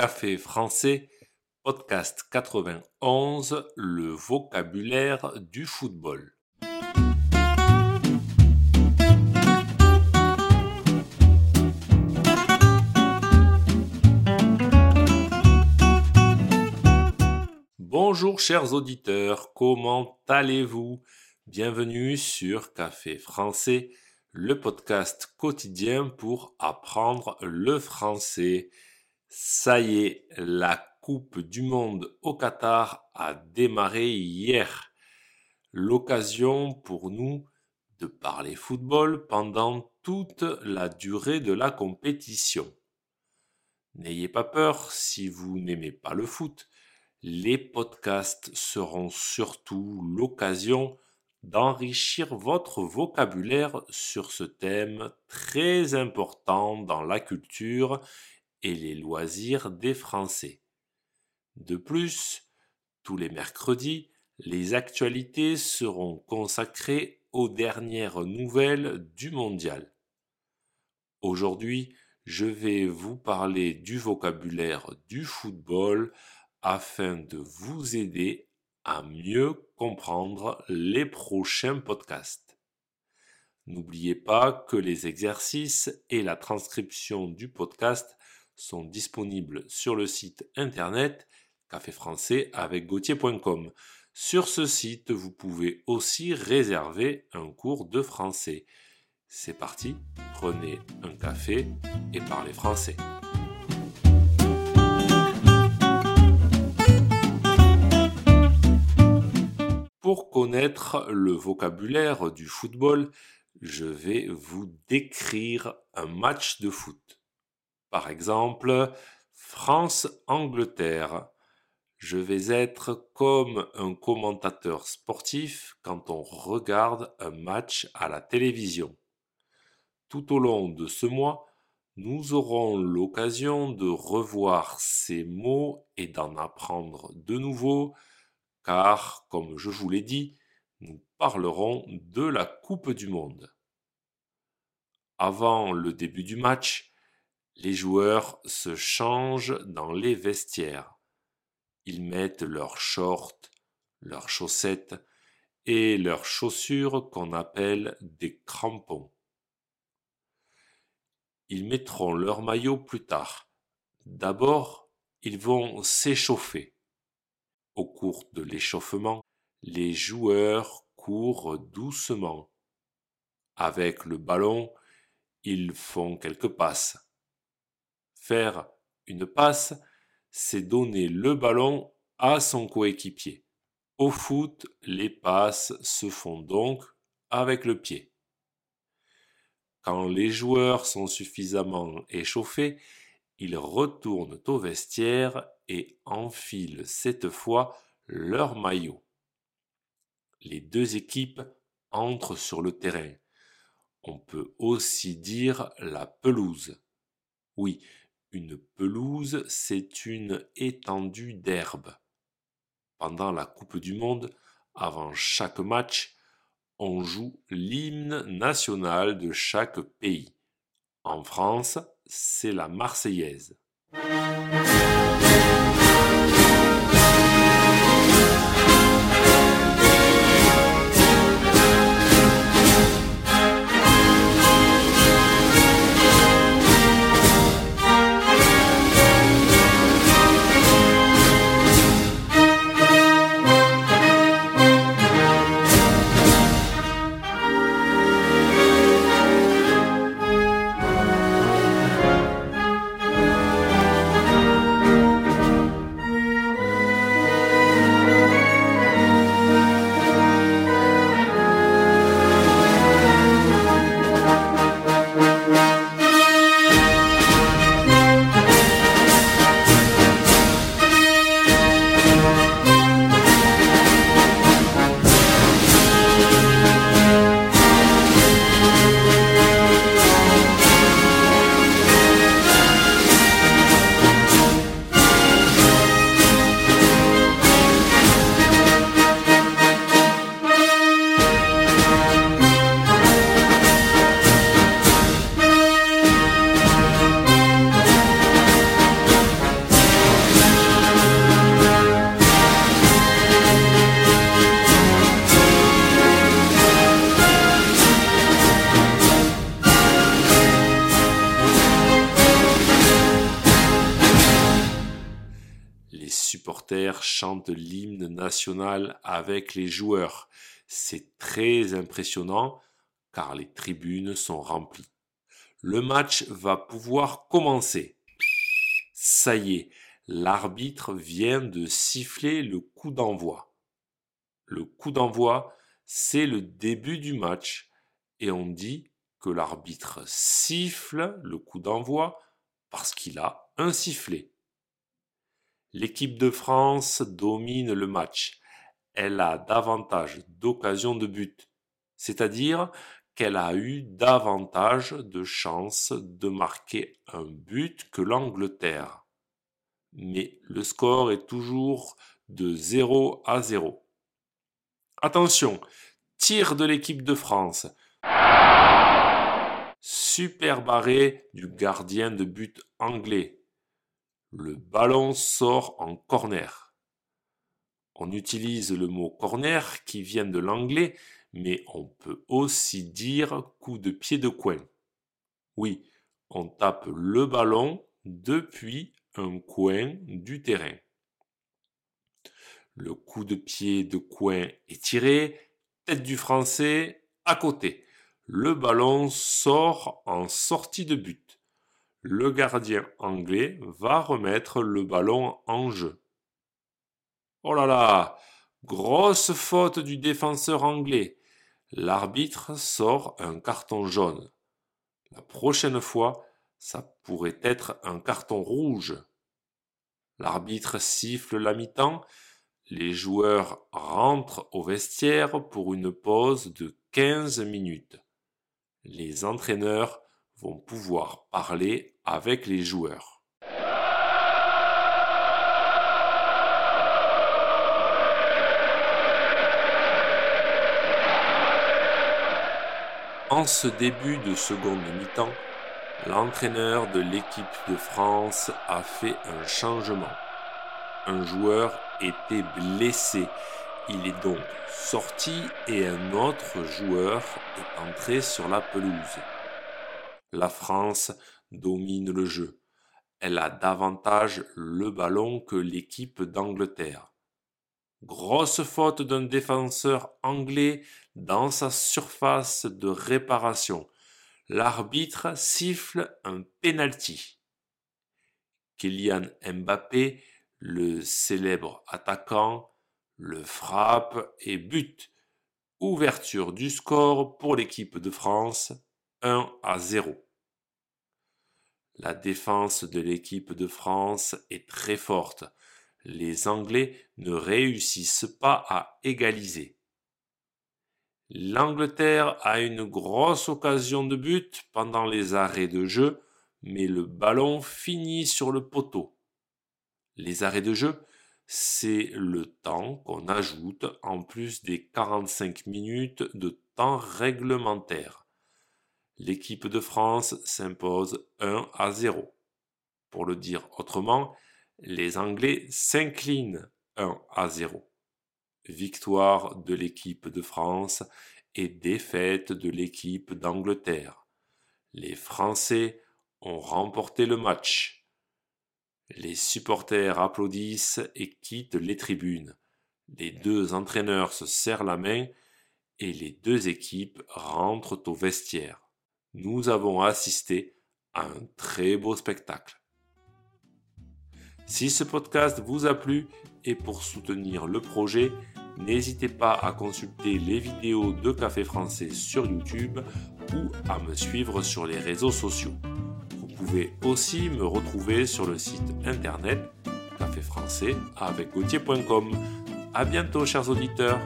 Café français, podcast 91, le vocabulaire du football. Bonjour chers auditeurs, comment allez-vous? Bienvenue sur Café français, le podcast quotidien pour apprendre le français. Ça y est, la Coupe du Monde au Qatar a démarré hier. L'occasion pour nous de parler football pendant toute la durée de la compétition. N'ayez pas peur si vous n'aimez pas le foot. Les podcasts seront surtout l'occasion d'enrichir votre vocabulaire sur ce thème très important dans la culture et les loisirs des Français. De plus, tous les mercredis, les actualités seront consacrées aux dernières nouvelles du mondial. Aujourd'hui, je vais vous parler du vocabulaire du football afin de vous aider à mieux comprendre les prochains podcasts. N'oubliez pas que les exercices et la transcription du podcast sont disponibles sur le site internet café français avec gauthier.com. Sur ce site, vous pouvez aussi réserver un cours de français. C'est parti, prenez un café et parlez français. Pour connaître le vocabulaire du football, je vais vous décrire un match de foot. Par exemple, France-Angleterre. Je vais être comme un commentateur sportif quand on regarde un match à la télévision. Tout au long de ce mois, nous aurons l'occasion de revoir ces mots et d'en apprendre de nouveaux car, comme je vous l'ai dit, nous parlerons de la Coupe du Monde. Avant le début du match, les joueurs se changent dans les vestiaires. Ils mettent leurs shorts, leurs chaussettes et leurs chaussures qu'on appelle des crampons. Ils mettront leur maillot plus tard. D'abord, ils vont s'échauffer. Au cours de l'échauffement, les joueurs courent doucement. Avec le ballon, ils font quelques passes. Une passe, c'est donner le ballon à son coéquipier. Au foot, les passes se font donc avec le pied. Quand les joueurs sont suffisamment échauffés, ils retournent au vestiaire et enfilent cette fois leur maillot. Les deux équipes entrent sur le terrain. On peut aussi dire la pelouse. Oui, une pelouse, c'est une étendue d'herbe. Pendant la Coupe du Monde, avant chaque match, on joue l'hymne national de chaque pays. En France, c'est la Marseillaise. Supporters chantent l'hymne national avec les joueurs. C'est très impressionnant car les tribunes sont remplies. Le match va pouvoir commencer. Ça y est, l'arbitre vient de siffler le coup d'envoi. Le coup d'envoi, c'est le début du match et on dit que l'arbitre siffle le coup d'envoi parce qu'il a un sifflet. L'équipe de France domine le match. Elle a davantage d'occasions de but, c'est-à-dire qu'elle a eu davantage de chances de marquer un but que l'Angleterre. Mais le score est toujours de 0 à 0. Attention, tir de l'équipe de France. Super barré du gardien de but anglais. Le ballon sort en corner. On utilise le mot corner qui vient de l'anglais, mais on peut aussi dire coup de pied de coin. Oui, on tape le ballon depuis un coin du terrain. Le coup de pied de coin est tiré, tête du français à côté. Le ballon sort en sortie de but le gardien anglais va remettre le ballon en jeu. Oh là là Grosse faute du défenseur anglais. L'arbitre sort un carton jaune. La prochaine fois, ça pourrait être un carton rouge. L'arbitre siffle la mi-temps. Les joueurs rentrent au vestiaire pour une pause de 15 minutes. Les entraîneurs vont pouvoir parler avec les joueurs. En ce début de seconde mi-temps, l'entraîneur de l'équipe de France a fait un changement. Un joueur était blessé. Il est donc sorti et un autre joueur est entré sur la pelouse. La France domine le jeu. Elle a davantage le ballon que l'équipe d'Angleterre. Grosse faute d'un défenseur anglais dans sa surface de réparation. L'arbitre siffle un penalty. Kylian Mbappé, le célèbre attaquant, le frappe et bute. Ouverture du score pour l'équipe de France 1 à 0. La défense de l'équipe de France est très forte. Les Anglais ne réussissent pas à égaliser. L'Angleterre a une grosse occasion de but pendant les arrêts de jeu, mais le ballon finit sur le poteau. Les arrêts de jeu, c'est le temps qu'on ajoute en plus des 45 minutes de temps réglementaire l'équipe de France s'impose 1 à 0. Pour le dire autrement, les Anglais s'inclinent 1 à 0. Victoire de l'équipe de France et défaite de l'équipe d'Angleterre. Les Français ont remporté le match. Les supporters applaudissent et quittent les tribunes. Les deux entraîneurs se serrent la main et les deux équipes rentrent au vestiaire nous avons assisté à un très beau spectacle. Si ce podcast vous a plu et pour soutenir le projet, n'hésitez pas à consulter les vidéos de Café Français sur YouTube ou à me suivre sur les réseaux sociaux. Vous pouvez aussi me retrouver sur le site internet café français avec A bientôt chers auditeurs